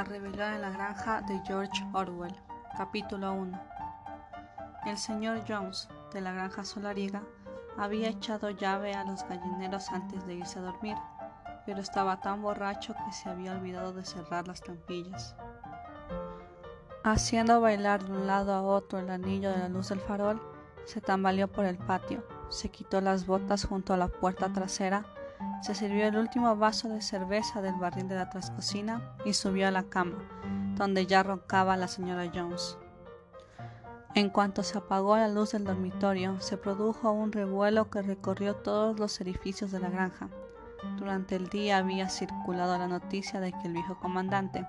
La rebelión en la granja de George Orwell. Capítulo 1. El señor Jones, de la granja solariega, había echado llave a los gallineros antes de irse a dormir, pero estaba tan borracho que se había olvidado de cerrar las trampillas. Haciendo bailar de un lado a otro el anillo de la luz del farol, se tambaleó por el patio, se quitó las botas junto a la puerta trasera se sirvió el último vaso de cerveza del barril de la trascocina y subió a la cama, donde ya roncaba la señora Jones. En cuanto se apagó la luz del dormitorio, se produjo un revuelo que recorrió todos los edificios de la granja. Durante el día había circulado la noticia de que el viejo comandante,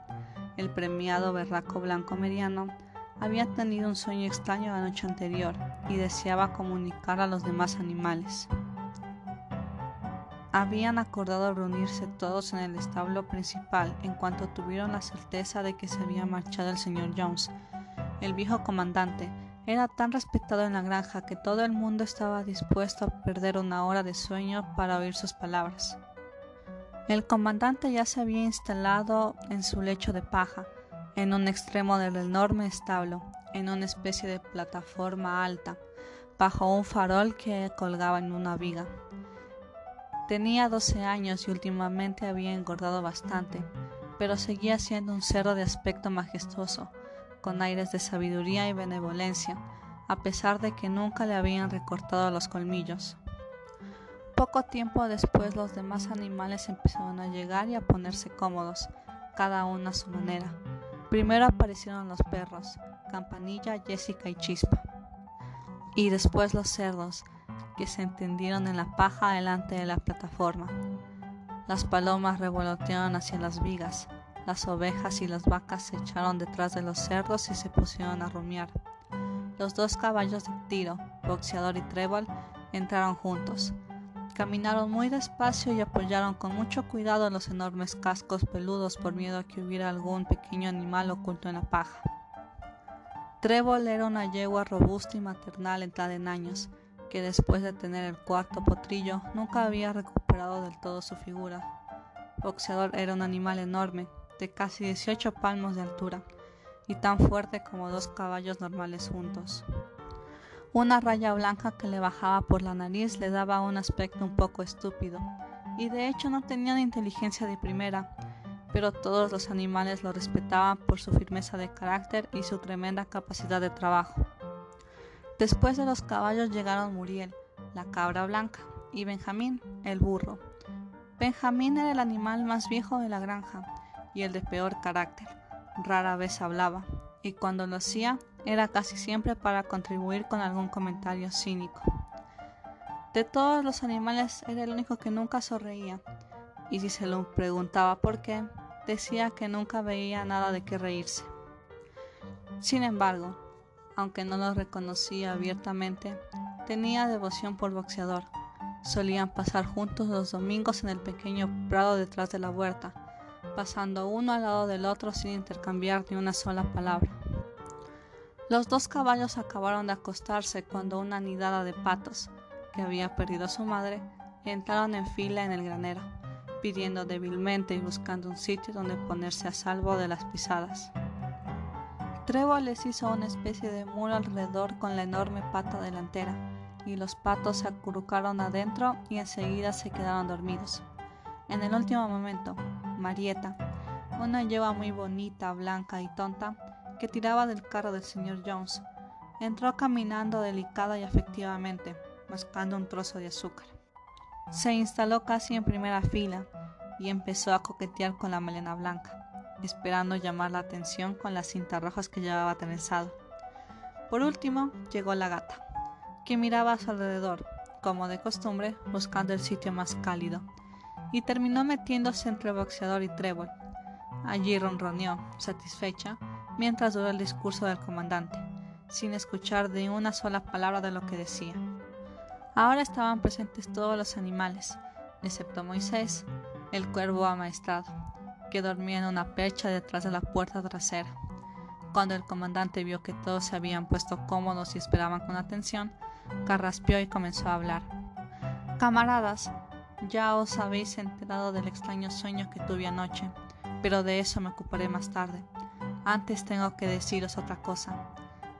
el premiado berraco blanco mediano, había tenido un sueño extraño la noche anterior y deseaba comunicar a los demás animales. Habían acordado reunirse todos en el establo principal en cuanto tuvieron la certeza de que se había marchado el señor Jones. El viejo comandante era tan respetado en la granja que todo el mundo estaba dispuesto a perder una hora de sueño para oír sus palabras. El comandante ya se había instalado en su lecho de paja, en un extremo del enorme establo, en una especie de plataforma alta, bajo un farol que colgaba en una viga. Tenía doce años y últimamente había engordado bastante, pero seguía siendo un cerdo de aspecto majestuoso, con aires de sabiduría y benevolencia, a pesar de que nunca le habían recortado los colmillos. Poco tiempo después los demás animales empezaron a llegar y a ponerse cómodos, cada uno a su manera. Primero aparecieron los perros, Campanilla, Jessica y Chispa. Y después los cerdos, que se entendieron en la paja delante de la plataforma. Las palomas revolotearon hacia las vigas, las ovejas y las vacas se echaron detrás de los cerdos y se pusieron a rumiar. Los dos caballos de tiro, boxeador y trébol, entraron juntos. Caminaron muy despacio y apoyaron con mucho cuidado los enormes cascos peludos por miedo a que hubiera algún pequeño animal oculto en la paja. Trébol era una yegua robusta y maternal entrada en años, que después de tener el cuarto potrillo nunca había recuperado del todo su figura. Boxeador era un animal enorme, de casi 18 palmos de altura, y tan fuerte como dos caballos normales juntos. Una raya blanca que le bajaba por la nariz le daba un aspecto un poco estúpido, y de hecho no tenía inteligencia de primera, pero todos los animales lo respetaban por su firmeza de carácter y su tremenda capacidad de trabajo. Después de los caballos llegaron Muriel, la cabra blanca, y Benjamín, el burro. Benjamín era el animal más viejo de la granja y el de peor carácter. Rara vez hablaba, y cuando lo hacía era casi siempre para contribuir con algún comentario cínico. De todos los animales era el único que nunca sonreía, y si se lo preguntaba por qué, decía que nunca veía nada de qué reírse. Sin embargo, aunque no lo reconocía abiertamente, tenía devoción por boxeador. Solían pasar juntos los domingos en el pequeño prado detrás de la huerta, pasando uno al lado del otro sin intercambiar ni una sola palabra. Los dos caballos acabaron de acostarse cuando una nidada de patos, que había perdido a su madre, entraron en fila en el granero, pidiendo débilmente y buscando un sitio donde ponerse a salvo de las pisadas. Trevor les hizo una especie de muro alrededor con la enorme pata delantera, y los patos se acurrucaron adentro y enseguida se quedaron dormidos. En el último momento, Marieta, una yegua muy bonita, blanca y tonta, que tiraba del carro del señor Jones, entró caminando delicada y afectivamente, mascando un trozo de azúcar. Se instaló casi en primera fila y empezó a coquetear con la melena blanca esperando llamar la atención con las cintas rojas que llevaba trenzado. Por último, llegó la gata, que miraba a su alrededor, como de costumbre, buscando el sitio más cálido, y terminó metiéndose entre boxeador y trébol. Allí ronroneó, satisfecha, mientras duró el discurso del comandante, sin escuchar de una sola palabra de lo que decía. Ahora estaban presentes todos los animales, excepto Moisés, el cuervo amaestrado, que dormía en una percha detrás de la puerta trasera. Cuando el comandante vio que todos se habían puesto cómodos y esperaban con atención, carraspeó y comenzó a hablar. Camaradas, ya os habéis enterado del extraño sueño que tuve anoche. pero de eso me ocuparé más tarde. Antes tengo que deciros otra cosa.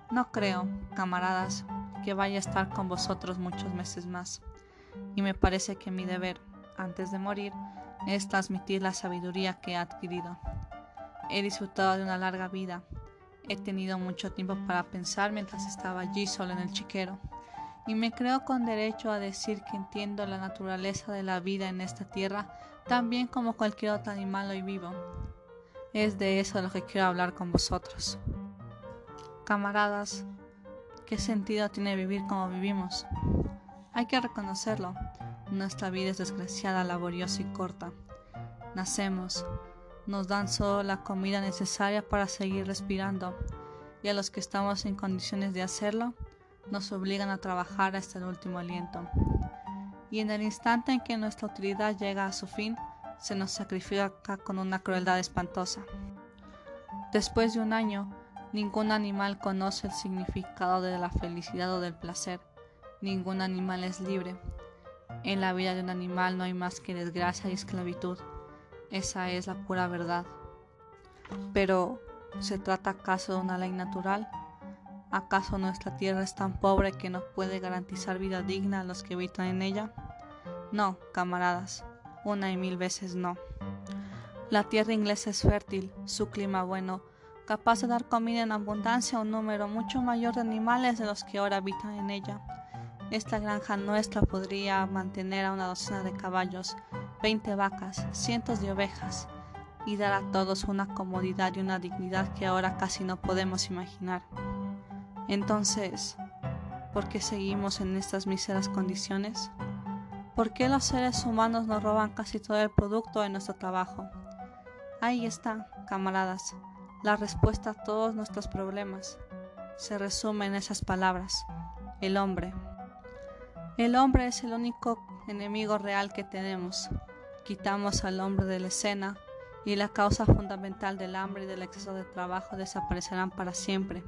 No creo, camaradas, que vaya a estar con vosotros muchos meses más, y me parece que mi deber, antes de morir, es transmitir la sabiduría que he adquirido. He disfrutado de una larga vida, he tenido mucho tiempo para pensar mientras estaba allí solo en el chiquero, y me creo con derecho a decir que entiendo la naturaleza de la vida en esta tierra tan bien como cualquier otro animal hoy vivo. Es de eso de lo que quiero hablar con vosotros. Camaradas, ¿qué sentido tiene vivir como vivimos? Hay que reconocerlo. Nuestra vida es desgraciada, laboriosa y corta. Nacemos, nos dan solo la comida necesaria para seguir respirando, y a los que estamos en condiciones de hacerlo, nos obligan a trabajar hasta el último aliento. Y en el instante en que nuestra utilidad llega a su fin, se nos sacrifica con una crueldad espantosa. Después de un año, ningún animal conoce el significado de la felicidad o del placer. Ningún animal es libre. En la vida de un animal no hay más que desgracia y esclavitud. Esa es la pura verdad. Pero, ¿se trata acaso de una ley natural? ¿Acaso nuestra tierra es tan pobre que no puede garantizar vida digna a los que habitan en ella? No, camaradas, una y mil veces no. La tierra inglesa es fértil, su clima bueno, capaz de dar comida en abundancia a un número mucho mayor de animales de los que ahora habitan en ella. Esta granja nuestra podría mantener a una docena de caballos, veinte vacas, cientos de ovejas, y dar a todos una comodidad y una dignidad que ahora casi no podemos imaginar. Entonces, ¿por qué seguimos en estas míseras condiciones? ¿Por qué los seres humanos nos roban casi todo el producto de nuestro trabajo? Ahí está, camaradas, la respuesta a todos nuestros problemas. Se resume en esas palabras, el hombre. El hombre es el único enemigo real que tenemos. Quitamos al hombre de la escena y la causa fundamental del hambre y del exceso de trabajo desaparecerán para siempre.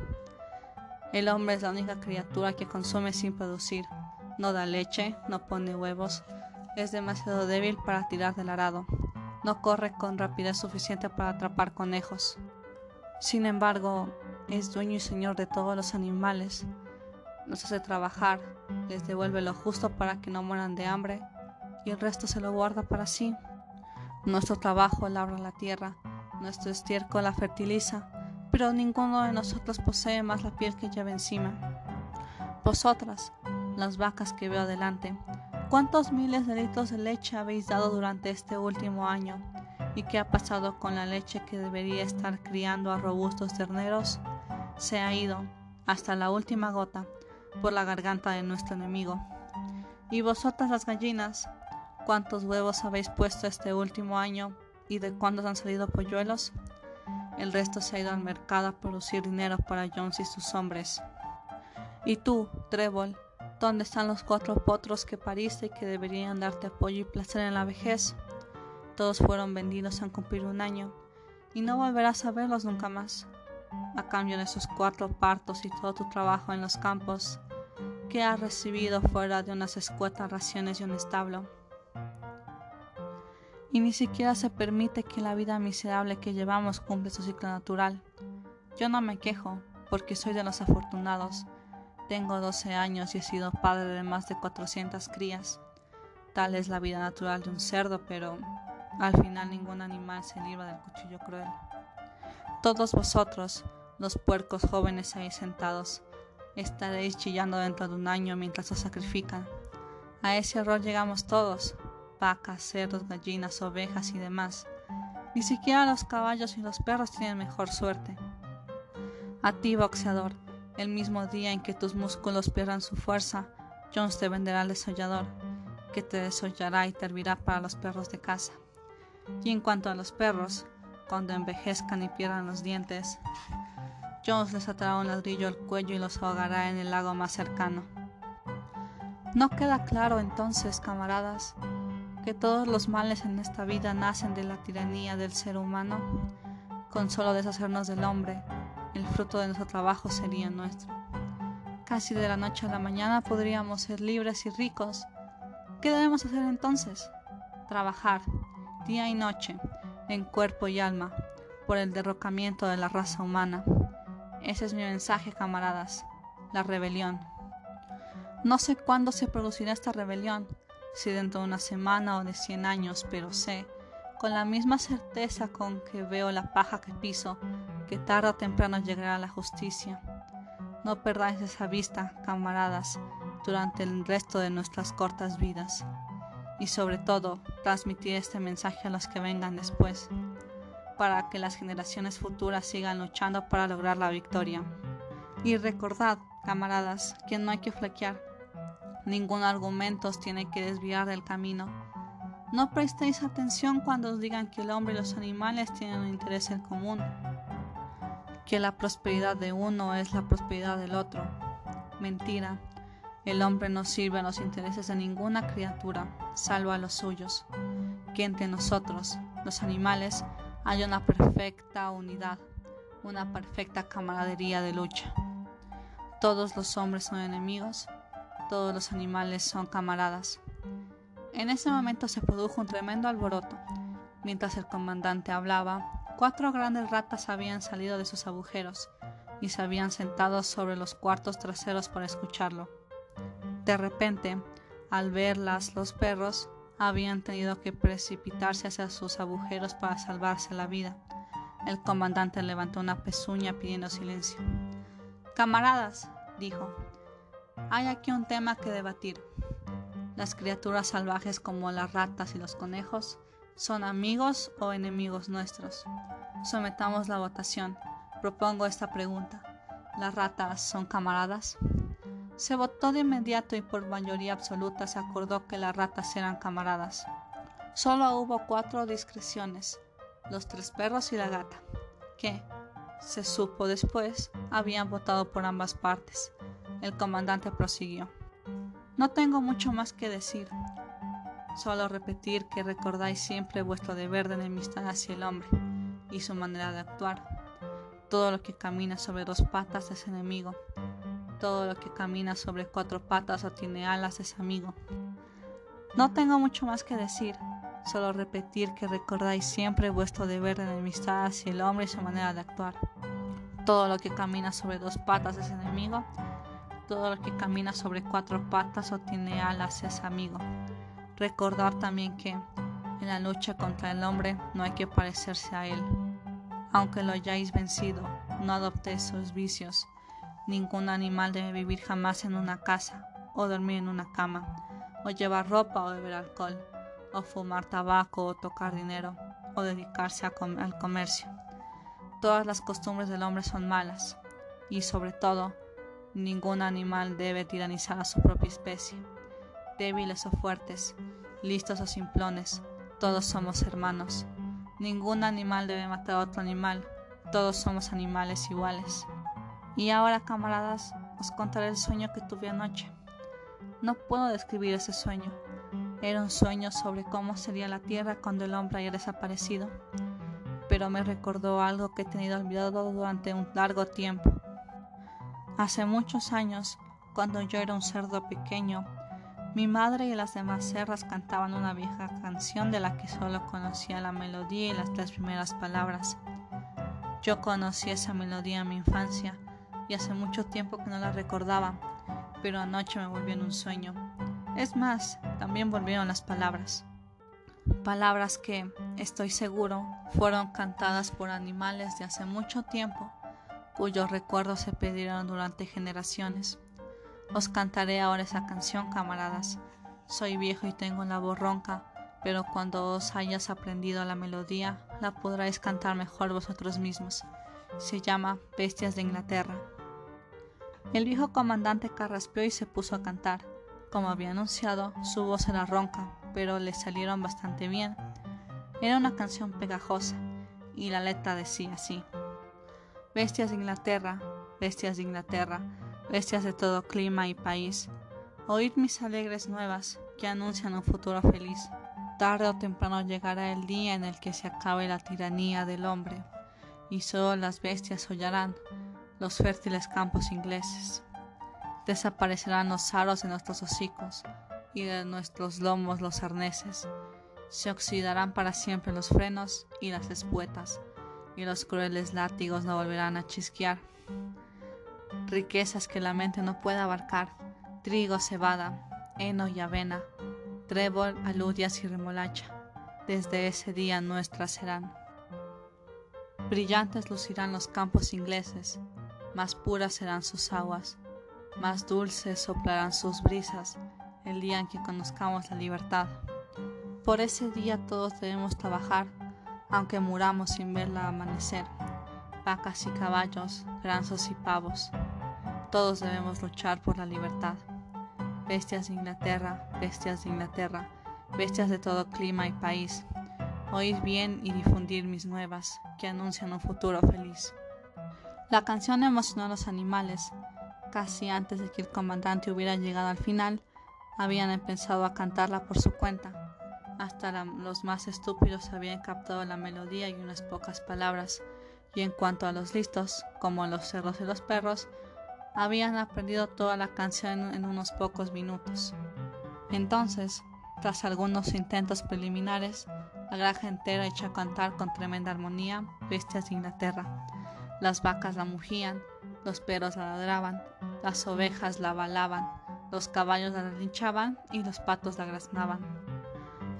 El hombre es la única criatura que consume sin producir. No da leche, no pone huevos, es demasiado débil para tirar del arado, no corre con rapidez suficiente para atrapar conejos. Sin embargo, es dueño y señor de todos los animales, nos hace trabajar, les devuelve lo justo para que no mueran de hambre y el resto se lo guarda para sí. Nuestro trabajo labra la tierra, nuestro estiércol la fertiliza, pero ninguno de nosotros posee más la piel que lleva encima. Vosotras, las vacas que veo adelante, ¿cuántos miles de litros de leche habéis dado durante este último año? ¿Y qué ha pasado con la leche que debería estar criando a robustos terneros? Se ha ido, hasta la última gota, por la garganta de nuestro enemigo. Y vosotras las gallinas, ¿cuántos huevos habéis puesto este último año y de cuándo han salido polluelos? El resto se ha ido al mercado a producir dinero para Jones y sus hombres. Y tú, Trébol, ¿dónde están los cuatro potros que pariste y que deberían darte apoyo y placer en la vejez? Todos fueron vendidos al cumplir un año, y no volverás a verlos nunca más. A cambio de esos cuatro partos y todo tu trabajo en los campos, ¿qué has recibido fuera de unas escuetas raciones y un establo? y ni siquiera se permite que la vida miserable que llevamos cumple su ciclo natural. Yo no me quejo, porque soy de los afortunados. Tengo 12 años y he sido padre de más de 400 crías. Tal es la vida natural de un cerdo, pero al final ningún animal se libra del cuchillo cruel. Todos vosotros, los puercos jóvenes ahí sentados, estaréis chillando dentro de un año mientras os sacrifican. A ese error llegamos todos, vacas, cerdos, gallinas, ovejas y demás. Ni siquiera los caballos y los perros tienen mejor suerte. A ti, boxeador, el mismo día en que tus músculos pierdan su fuerza, Jones te venderá al desollador, que te desollará y te hervirá para los perros de casa. Y en cuanto a los perros, cuando envejezcan y pierdan los dientes, Jones les atará un ladrillo al cuello y los ahogará en el lago más cercano. ¿No queda claro entonces, camaradas, que todos los males en esta vida nacen de la tiranía del ser humano, con solo deshacernos del hombre, el fruto de nuestro trabajo sería nuestro. Casi de la noche a la mañana podríamos ser libres y ricos. ¿Qué debemos hacer entonces? Trabajar, día y noche, en cuerpo y alma, por el derrocamiento de la raza humana. Ese es mi mensaje, camaradas, la rebelión. No sé cuándo se producirá esta rebelión, si dentro de una semana o de cien años, pero sé, con la misma certeza con que veo la paja que piso, que tarde o temprano llegará la justicia. No perdáis esa vista, camaradas, durante el resto de nuestras cortas vidas. Y sobre todo, transmitir este mensaje a los que vengan después, para que las generaciones futuras sigan luchando para lograr la victoria. Y recordad, camaradas, que no hay que flaquear. Ningún argumento os tiene que desviar del camino. No prestéis atención cuando os digan que el hombre y los animales tienen un interés en común que la prosperidad de uno es la prosperidad del otro. Mentira. El hombre no sirve a los intereses de ninguna criatura, salvo a los suyos. Que entre nosotros, los animales, hay una perfecta unidad, una perfecta camaradería de lucha. Todos los hombres son enemigos, todos los animales son camaradas. En ese momento se produjo un tremendo alboroto. Mientras el comandante hablaba, Cuatro grandes ratas habían salido de sus agujeros y se habían sentado sobre los cuartos traseros para escucharlo. De repente, al verlas, los perros habían tenido que precipitarse hacia sus agujeros para salvarse la vida. El comandante levantó una pezuña pidiendo silencio. Camaradas, dijo, hay aquí un tema que debatir. Las criaturas salvajes como las ratas y los conejos ¿Son amigos o enemigos nuestros? Sometamos la votación. Propongo esta pregunta. ¿Las ratas son camaradas? Se votó de inmediato y por mayoría absoluta se acordó que las ratas eran camaradas. Solo hubo cuatro discreciones, los tres perros y la gata, que, se supo después, habían votado por ambas partes. El comandante prosiguió. No tengo mucho más que decir. Solo repetir que recordáis siempre vuestro deber de enemistad hacia el hombre y su manera de actuar. Todo lo que camina sobre dos patas es enemigo. Todo lo que camina sobre cuatro patas o tiene alas es amigo. No tengo mucho más que decir, solo repetir que recordáis siempre vuestro deber de enemistad hacia el hombre y su manera de actuar. Todo lo que camina sobre dos patas es enemigo. Todo lo que camina sobre cuatro patas o tiene alas es amigo. Recordar también que en la lucha contra el hombre no hay que parecerse a él. Aunque lo hayáis vencido, no adoptéis sus vicios. Ningún animal debe vivir jamás en una casa, o dormir en una cama, o llevar ropa o beber alcohol, o fumar tabaco o tocar dinero, o dedicarse al comercio. Todas las costumbres del hombre son malas, y sobre todo, ningún animal debe tiranizar a su propia especie débiles o fuertes, listos o simplones, todos somos hermanos. Ningún animal debe matar a otro animal, todos somos animales iguales. Y ahora, camaradas, os contaré el sueño que tuve anoche. No puedo describir ese sueño. Era un sueño sobre cómo sería la tierra cuando el hombre haya desaparecido, pero me recordó algo que he tenido olvidado durante un largo tiempo. Hace muchos años, cuando yo era un cerdo pequeño, mi madre y las demás cerras cantaban una vieja canción de la que solo conocía la melodía y las tres primeras palabras. Yo conocí esa melodía en mi infancia y hace mucho tiempo que no la recordaba, pero anoche me volvió en un sueño. Es más, también volvieron las palabras. Palabras que, estoy seguro, fueron cantadas por animales de hace mucho tiempo, cuyos recuerdos se perdieron durante generaciones. Os cantaré ahora esa canción, camaradas. Soy viejo y tengo la voz ronca, pero cuando os hayas aprendido la melodía, la podréis cantar mejor vosotros mismos. Se llama Bestias de Inglaterra. El viejo comandante carraspeó y se puso a cantar. Como había anunciado, su voz era ronca, pero le salieron bastante bien. Era una canción pegajosa, y la letra decía así. Bestias de Inglaterra, bestias de Inglaterra, bestias de todo clima y país, oíd mis alegres nuevas que anuncian un futuro feliz. Tarde o temprano llegará el día en el que se acabe la tiranía del hombre, y solo las bestias hollarán los fértiles campos ingleses. Desaparecerán los aros de nuestros hocicos y de nuestros lomos los arneses. Se oxidarán para siempre los frenos y las espuetas, y los crueles látigos no volverán a chisquear. Riquezas que la mente no puede abarcar, trigo, cebada, heno y avena, trébol, aludias y remolacha, desde ese día nuestras serán. Brillantes lucirán los campos ingleses, más puras serán sus aguas, más dulces soplarán sus brisas el día en que conozcamos la libertad. Por ese día todos debemos trabajar, aunque muramos sin verla amanecer. Vacas y caballos, granzos y pavos, todos debemos luchar por la libertad. Bestias de Inglaterra, bestias de Inglaterra, bestias de todo clima y país, oír bien y difundir mis nuevas, que anuncian un futuro feliz. La canción emocionó a los animales. Casi antes de que el comandante hubiera llegado al final, habían empezado a cantarla por su cuenta. Hasta los más estúpidos habían captado la melodía y unas pocas palabras, y en cuanto a los listos, como los cerros y los perros, habían aprendido toda la canción en unos pocos minutos. Entonces, tras algunos intentos preliminares, la granja entera echó a cantar con tremenda armonía bestias de Inglaterra. Las vacas la mugían, los perros la ladraban, las ovejas la balaban, los caballos la relinchaban y los patos la graznaban.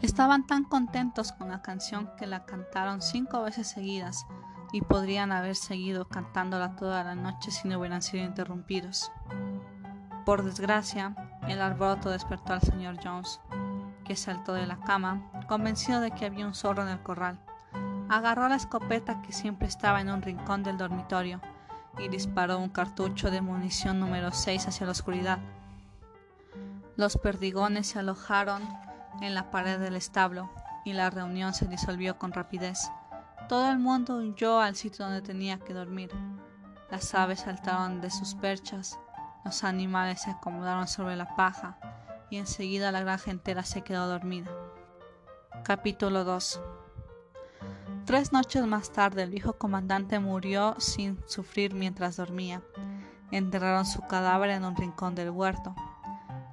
Estaban tan contentos con la canción que la cantaron cinco veces seguidas y podrían haber seguido cantándola toda la noche si no hubieran sido interrumpidos. Por desgracia, el alboroto despertó al señor Jones, que saltó de la cama, convencido de que había un zorro en el corral. Agarró la escopeta que siempre estaba en un rincón del dormitorio y disparó un cartucho de munición número 6 hacia la oscuridad. Los perdigones se alojaron en la pared del establo y la reunión se disolvió con rapidez. Todo el mundo huyó al sitio donde tenía que dormir. Las aves saltaron de sus perchas, los animales se acomodaron sobre la paja y enseguida la granja entera se quedó dormida. Capítulo 2 Tres noches más tarde el viejo comandante murió sin sufrir mientras dormía. Enterraron su cadáver en un rincón del huerto.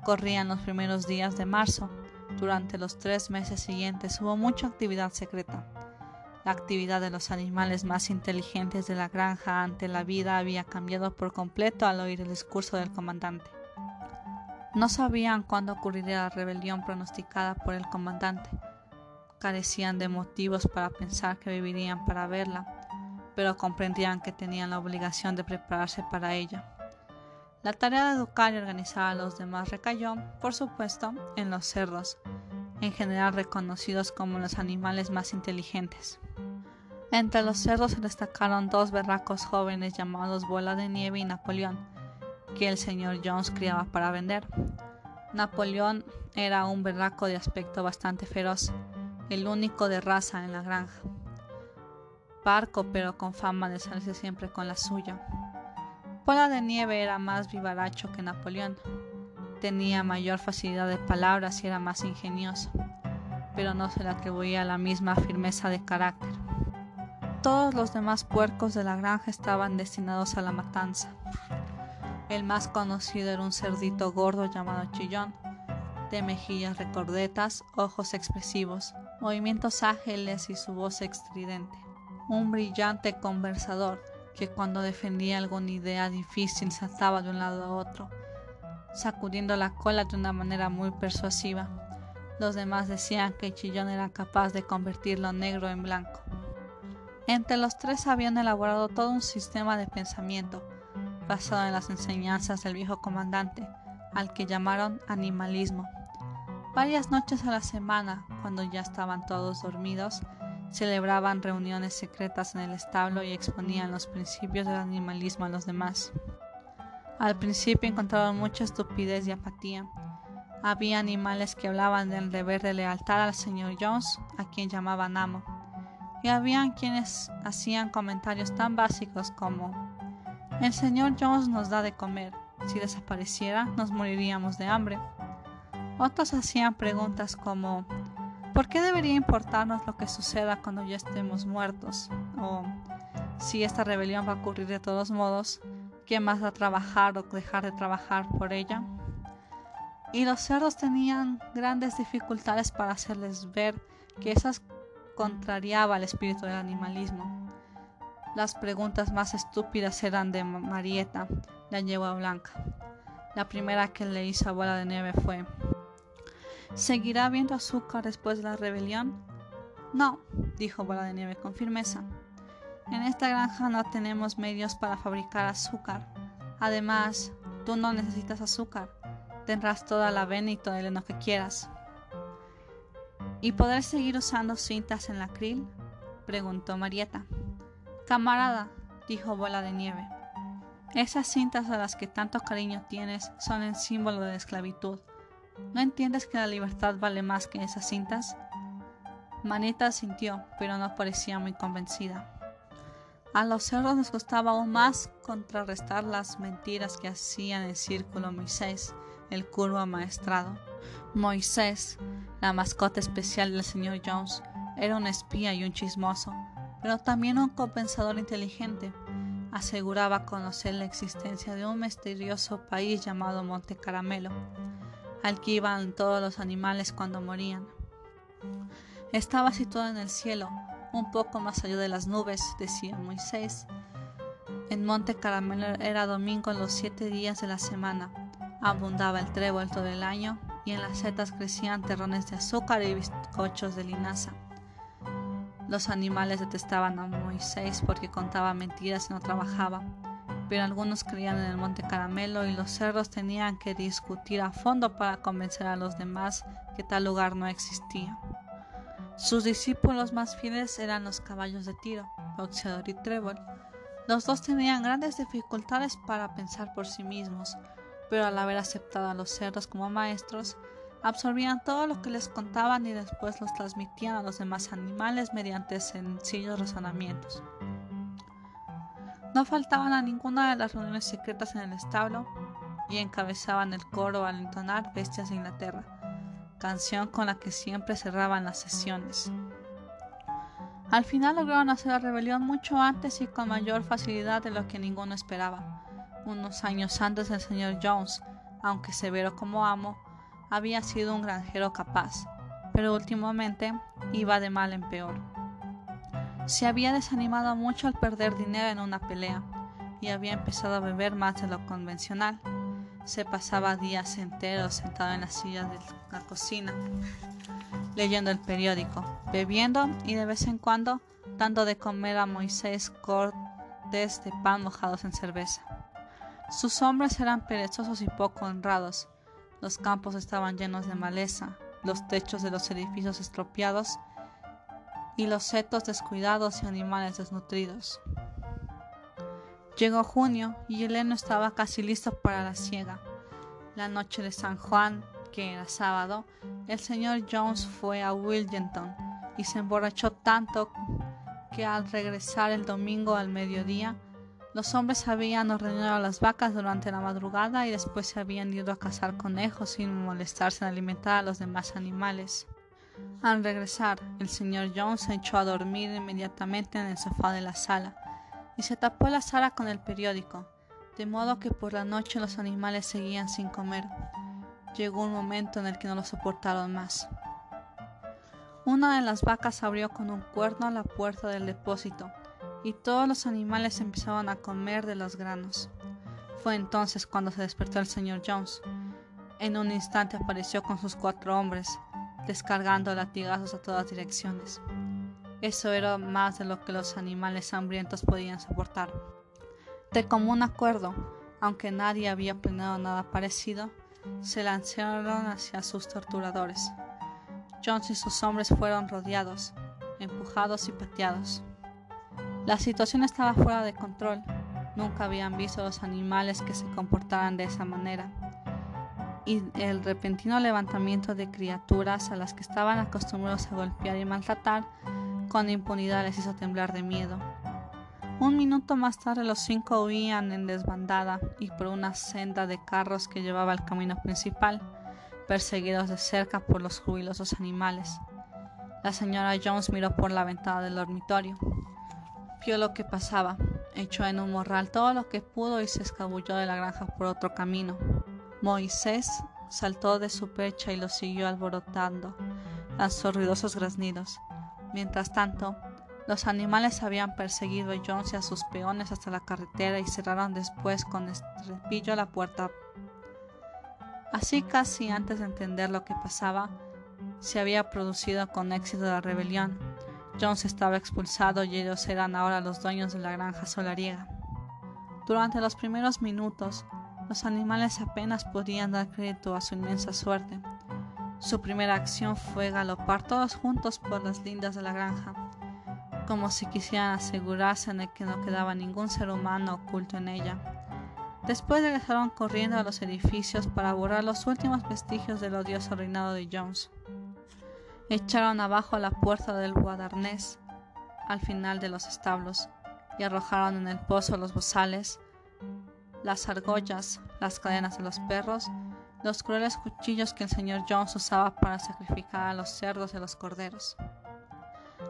Corrían los primeros días de marzo durante los tres meses siguientes hubo mucha actividad secreta. La actividad de los animales más inteligentes de la granja ante la vida había cambiado por completo al oír el discurso del comandante. No sabían cuándo ocurriría la rebelión pronosticada por el comandante. Carecían de motivos para pensar que vivirían para verla, pero comprendían que tenían la obligación de prepararse para ella. La tarea de educar y organizar a los demás recayó, por supuesto, en los cerdos, en general reconocidos como los animales más inteligentes. Entre los cerdos se destacaron dos berracos jóvenes llamados Bola de Nieve y Napoleón, que el señor Jones criaba para vender. Napoleón era un berraco de aspecto bastante feroz, el único de raza en la granja. Parco, pero con fama de salirse siempre con la suya. Bola de Nieve era más vivaracho que Napoleón. Tenía mayor facilidad de palabras y era más ingenioso, pero no se le atribuía la misma firmeza de carácter. Todos los demás puercos de la granja estaban destinados a la matanza. El más conocido era un cerdito gordo llamado Chillón, de mejillas recordetas, ojos expresivos, movimientos ágiles y su voz estridente. Un brillante conversador que cuando defendía alguna idea difícil saltaba de un lado a otro, sacudiendo la cola de una manera muy persuasiva. Los demás decían que Chillón era capaz de convertir lo negro en blanco. Entre los tres habían elaborado todo un sistema de pensamiento basado en las enseñanzas del viejo comandante, al que llamaron animalismo. Varias noches a la semana, cuando ya estaban todos dormidos, celebraban reuniones secretas en el establo y exponían los principios del animalismo a los demás. Al principio encontraron mucha estupidez y apatía. Había animales que hablaban del deber de lealtad al señor Jones, a quien llamaban amo, y habían quienes hacían comentarios tan básicos como el señor Jones nos da de comer, si desapareciera nos moriríamos de hambre. Otros hacían preguntas como ¿Por qué debería importarnos lo que suceda cuando ya estemos muertos? O si esta rebelión va a ocurrir de todos modos, ¿quién más va a trabajar o dejar de trabajar por ella? Y los cerdos tenían grandes dificultades para hacerles ver que esas contrariaba el espíritu del animalismo. Las preguntas más estúpidas eran de Marieta, la yegua blanca. La primera que le hizo a Bola de Nieve fue ¿Seguirá habiendo azúcar después de la rebelión? No, dijo Bola de Nieve con firmeza. En esta granja no tenemos medios para fabricar azúcar. Además, tú no necesitas azúcar. Tendrás toda la avena y todo el heno que quieras. ¿Y poder seguir usando cintas en la krill? preguntó Marieta. Camarada, dijo Bola de Nieve. Esas cintas a las que tanto cariño tienes son el símbolo de la esclavitud. ¿No entiendes que la libertad vale más que esas cintas? Manita sintió, pero no parecía muy convencida. A los cerdos les costaba aún más contrarrestar las mentiras que hacían el círculo Moisés, el curvo amaestrado. Moisés, la mascota especial del señor Jones, era un espía y un chismoso, pero también un compensador inteligente. Aseguraba conocer la existencia de un misterioso país llamado Monte Caramelo, al que iban todos los animales cuando morían. Estaba situado en el cielo, un poco más allá de las nubes, decía Moisés. En Monte Caramelo era domingo los siete días de la semana. Abundaba el trébol todo el año y en las setas crecían terrones de azúcar y bizcochos de linaza. Los animales detestaban a Moisés porque contaba mentiras y no trabajaba, pero algunos creían en el monte caramelo y los cerdos tenían que discutir a fondo para convencer a los demás que tal lugar no existía. Sus discípulos más fieles eran los caballos de tiro, boxeador y trébol. Los dos tenían grandes dificultades para pensar por sí mismos, pero al haber aceptado a los cerdos como maestros, absorbían todo lo que les contaban y después los transmitían a los demás animales mediante sencillos razonamientos. No faltaban a ninguna de las reuniones secretas en el establo y encabezaban el coro al entonar Bestias de Inglaterra, canción con la que siempre cerraban las sesiones. Al final lograron hacer la rebelión mucho antes y con mayor facilidad de lo que ninguno esperaba. Unos años antes el señor Jones, aunque severo como amo, había sido un granjero capaz, pero últimamente iba de mal en peor. Se había desanimado mucho al perder dinero en una pelea y había empezado a beber más de lo convencional. Se pasaba días enteros sentado en la silla de la cocina, leyendo el periódico, bebiendo y de vez en cuando dando de comer a Moisés cortes de pan mojados en cerveza. Sus hombres eran perezosos y poco honrados, los campos estaban llenos de maleza, los techos de los edificios estropeados y los setos descuidados y animales desnutridos. Llegó junio y el heno estaba casi listo para la siega. La noche de San Juan, que era sábado, el señor Jones fue a Wilmington y se emborrachó tanto que al regresar el domingo al mediodía los hombres habían ordenado las vacas durante la madrugada y después se habían ido a cazar conejos sin molestarse en alimentar a los demás animales. Al regresar, el señor Jones se echó a dormir inmediatamente en el sofá de la sala y se tapó la sala con el periódico, de modo que por la noche los animales seguían sin comer. Llegó un momento en el que no lo soportaron más. Una de las vacas abrió con un cuerno la puerta del depósito y todos los animales empezaban a comer de los granos. Fue entonces cuando se despertó el señor Jones. En un instante apareció con sus cuatro hombres, descargando latigazos a todas direcciones. Eso era más de lo que los animales hambrientos podían soportar. De común acuerdo, aunque nadie había planeado nada parecido, se lanzaron hacia sus torturadores. Jones y sus hombres fueron rodeados, empujados y pateados. La situación estaba fuera de control. Nunca habían visto los animales que se comportaran de esa manera. Y el repentino levantamiento de criaturas a las que estaban acostumbrados a golpear y maltratar con impunidad les hizo temblar de miedo. Un minuto más tarde los cinco huían en desbandada y por una senda de carros que llevaba al camino principal, perseguidos de cerca por los jubilosos animales. La señora Jones miró por la ventana del dormitorio vio lo que pasaba, echó en un morral todo lo que pudo y se escabulló de la granja por otro camino. Moisés saltó de su percha y lo siguió alborotando, lanzó ruidosos graznidos. Mientras tanto, los animales habían perseguido a Jones y a sus peones hasta la carretera y cerraron después con estrepillo la puerta. Así casi antes de entender lo que pasaba, se había producido con éxito la rebelión. Jones estaba expulsado y ellos eran ahora los dueños de la granja solariega. Durante los primeros minutos, los animales apenas podían dar crédito a su inmensa suerte. Su primera acción fue galopar todos juntos por las lindas de la granja como si quisieran asegurarse de que no quedaba ningún ser humano oculto en ella. Después regresaron corriendo a los edificios para borrar los últimos vestigios del odioso reinado de Jones. Echaron abajo la puerta del guadarnés al final de los establos y arrojaron en el pozo los bozales, las argollas, las cadenas de los perros, los crueles cuchillos que el señor Jones usaba para sacrificar a los cerdos y los corderos.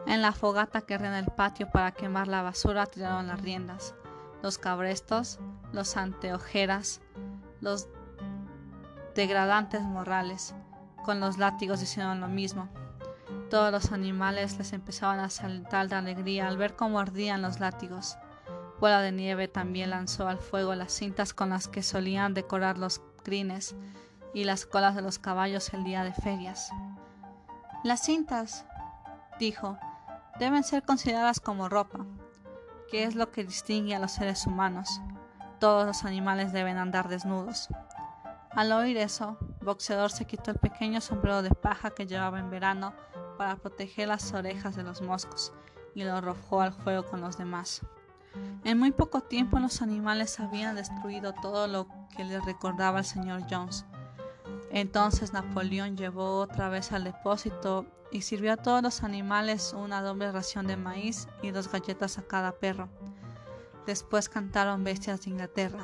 En la fogata que en el patio para quemar la basura tiraron las riendas. Los cabrestos, los anteojeras, los degradantes morrales, con los látigos hicieron lo mismo. Todos los animales les empezaban a saltar de alegría al ver cómo ardían los látigos. Bola de Nieve también lanzó al fuego las cintas con las que solían decorar los crines y las colas de los caballos el día de ferias. Las cintas, dijo, deben ser consideradas como ropa, que es lo que distingue a los seres humanos. Todos los animales deben andar desnudos. Al oír eso, Boxeador se quitó el pequeño sombrero de paja que llevaba en verano para proteger las orejas de los moscos y lo arrojó al fuego con los demás. En muy poco tiempo los animales habían destruido todo lo que les recordaba al señor Jones. Entonces Napoleón llevó otra vez al depósito y sirvió a todos los animales una doble ración de maíz y dos galletas a cada perro. Después cantaron bestias de Inglaterra.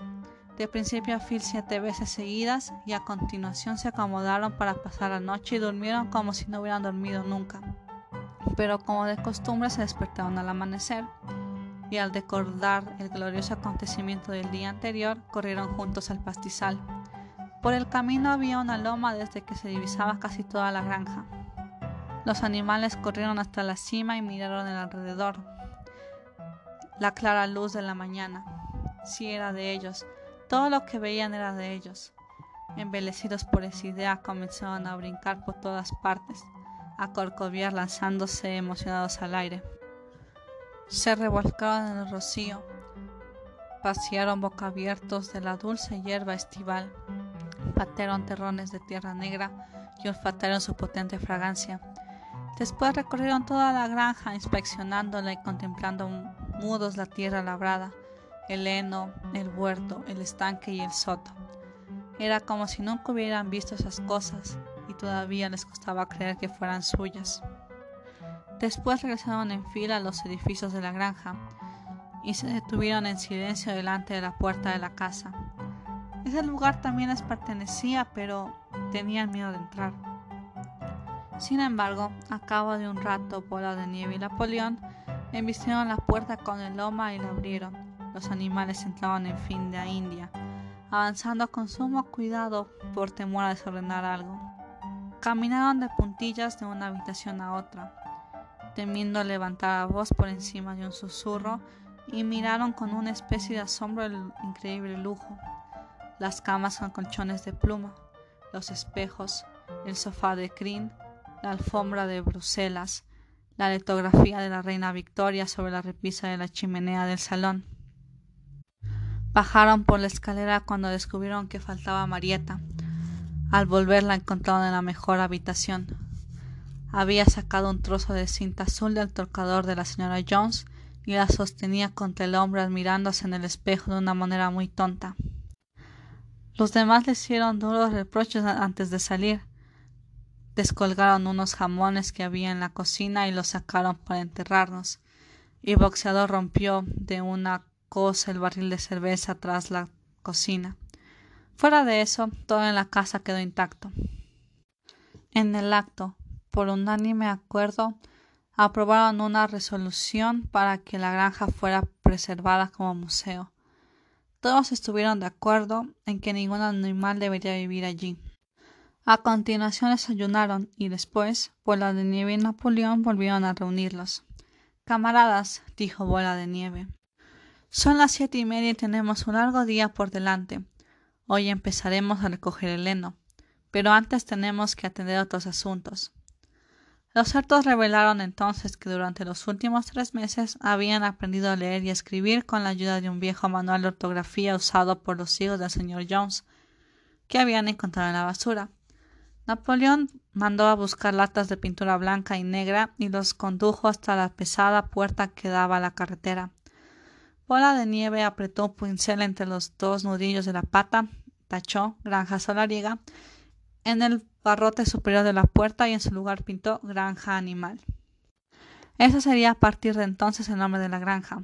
De principio a fin siete veces seguidas y a continuación se acomodaron para pasar la noche y durmieron como si no hubieran dormido nunca. Pero como de costumbre se despertaron al amanecer y al recordar el glorioso acontecimiento del día anterior corrieron juntos al pastizal. Por el camino había una loma desde que se divisaba casi toda la granja. Los animales corrieron hasta la cima y miraron alrededor. La clara luz de la mañana. Sí era de ellos. Todo lo que veían era de ellos. Embelecidos por esa idea, comenzaron a brincar por todas partes, a corcoviar lanzándose emocionados al aire. Se revolcaron en el rocío, pasearon boca abiertos de la dulce hierba estival, patearon terrones de tierra negra y olfatearon su potente fragancia. Después recorrieron toda la granja inspeccionándola y contemplando mudos la tierra labrada, el heno, el huerto, el estanque y el soto. Era como si nunca hubieran visto esas cosas y todavía les costaba creer que fueran suyas. Después regresaron en fila a los edificios de la granja y se detuvieron en silencio delante de la puerta de la casa. Ese lugar también les pertenecía, pero tenían miedo de entrar. Sin embargo, a cabo de un rato, Bola de Nieve y Napoleón embistieron la puerta con el loma y la abrieron. Los animales entraban en fin de India, avanzando con sumo cuidado por temor a desordenar algo. Caminaron de puntillas de una habitación a otra, temiendo levantar la voz por encima de un susurro, y miraron con una especie de asombro el increíble lujo. Las camas con colchones de pluma, los espejos, el sofá de crin, la alfombra de Bruselas, la litografía de la reina Victoria sobre la repisa de la chimenea del salón. Bajaron por la escalera cuando descubrieron que faltaba Marieta. Al volver la encontraron en la mejor habitación. Había sacado un trozo de cinta azul del torcador de la señora Jones y la sostenía contra el hombro admirándose en el espejo de una manera muy tonta. Los demás le hicieron duros reproches antes de salir, descolgaron unos jamones que había en la cocina y los sacaron para enterrarnos. Y Boxeador rompió de una cosa el barril de cerveza tras la cocina. Fuera de eso, todo en la casa quedó intacto. En el acto, por unánime acuerdo, aprobaron una resolución para que la granja fuera preservada como museo. Todos estuvieron de acuerdo en que ningún animal debería vivir allí. A continuación desayunaron y después Bola de Nieve y Napoleón volvieron a reunirlos. Camaradas, dijo Bola de Nieve, son las siete y media y tenemos un largo día por delante. Hoy empezaremos a recoger el heno, pero antes tenemos que atender otros asuntos. Los cerdos revelaron entonces que durante los últimos tres meses habían aprendido a leer y escribir con la ayuda de un viejo manual de ortografía usado por los hijos del señor Jones, que habían encontrado en la basura. Napoleón mandó a buscar latas de pintura blanca y negra y los condujo hasta la pesada puerta que daba a la carretera. Bola de Nieve apretó un pincel entre los dos nudillos de la pata, tachó Granja Solariega en el barrote superior de la puerta y en su lugar pintó Granja Animal. Ese sería a partir de entonces el nombre de la granja.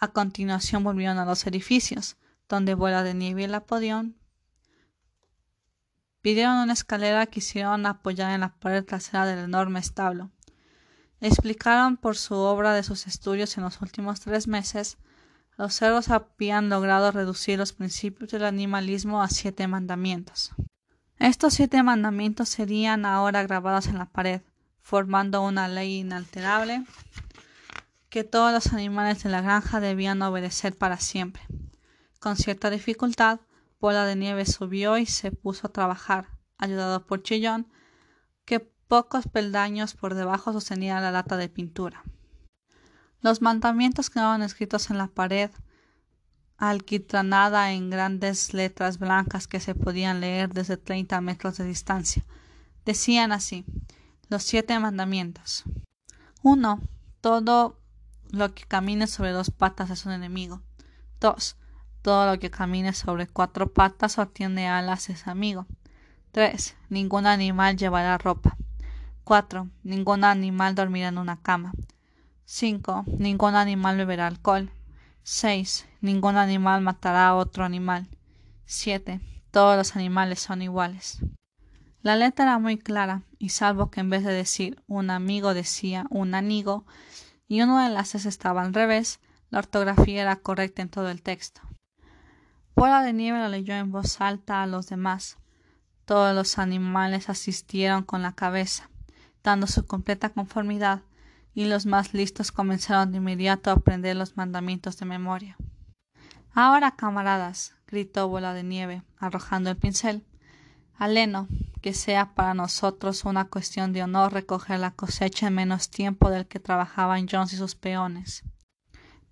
A continuación volvieron a los edificios, donde Bola de Nieve y el Apodión pidieron una escalera que hicieron apoyar en la pared trasera del enorme establo. Explicaron por su obra de sus estudios en los últimos tres meses los cerdos habían logrado reducir los principios del animalismo a siete mandamientos. Estos siete mandamientos serían ahora grabados en la pared, formando una ley inalterable que todos los animales de la granja debían obedecer para siempre. Con cierta dificultad, Bola de Nieve subió y se puso a trabajar, ayudado por Chillón, que pocos peldaños por debajo sostenía la lata de pintura. Los mandamientos quedaban escritos en la pared, alquitranada en grandes letras blancas que se podían leer desde treinta metros de distancia. Decían así los siete mandamientos. 1. Todo lo que camine sobre dos patas es un enemigo. 2. Todo lo que camine sobre cuatro patas o tiene alas es amigo. 3. Ningún animal llevará ropa. 4. Ningún animal dormirá en una cama. 5. Ningún animal beberá alcohol. 6. Ningún animal matará a otro animal. 7. Todos los animales son iguales. La letra era muy clara, y salvo que en vez de decir un amigo decía un anigo, y uno de las S estaba al revés, la ortografía era correcta en todo el texto. Bola de Nieve lo leyó en voz alta a los demás. Todos los animales asistieron con la cabeza, dando su completa conformidad y los más listos comenzaron de inmediato a aprender los mandamientos de memoria. Ahora, camaradas, gritó Bola de Nieve, arrojando el pincel. Aleno, que sea para nosotros una cuestión de honor recoger la cosecha en menos tiempo del que trabajaban Jones y sus peones.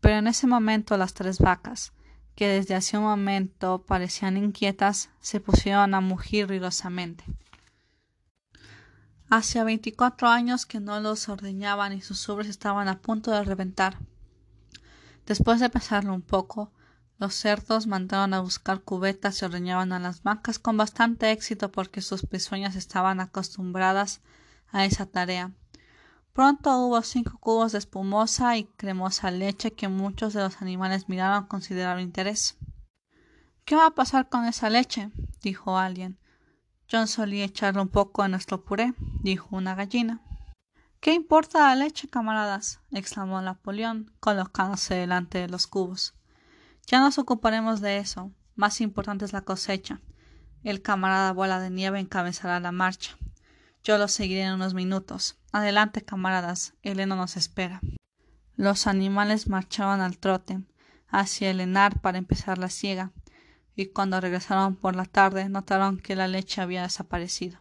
Pero en ese momento las tres vacas, que desde hace un momento parecían inquietas, se pusieron a mugir ruidosamente. Hacía veinticuatro años que no los ordeñaban y sus ubres estaban a punto de reventar. Después de pesarlo un poco, los cerdos mandaron a buscar cubetas y ordeñaban a las vacas con bastante éxito porque sus pezuñas estaban acostumbradas a esa tarea. Pronto hubo cinco cubos de espumosa y cremosa leche que muchos de los animales miraron con considerable interés. ¿Qué va a pasar con esa leche? dijo alguien. John solía echarle un poco a nuestro puré, dijo una gallina. ¿Qué importa la leche, camaradas? exclamó Napoleón, colocándose delante de los cubos. Ya nos ocuparemos de eso. Más importante es la cosecha. El camarada Bola de Nieve encabezará la marcha. Yo lo seguiré en unos minutos. Adelante, camaradas. El heno nos espera. Los animales marchaban al trote hacia el henar para empezar la siega y cuando regresaron por la tarde notaron que la leche había desaparecido.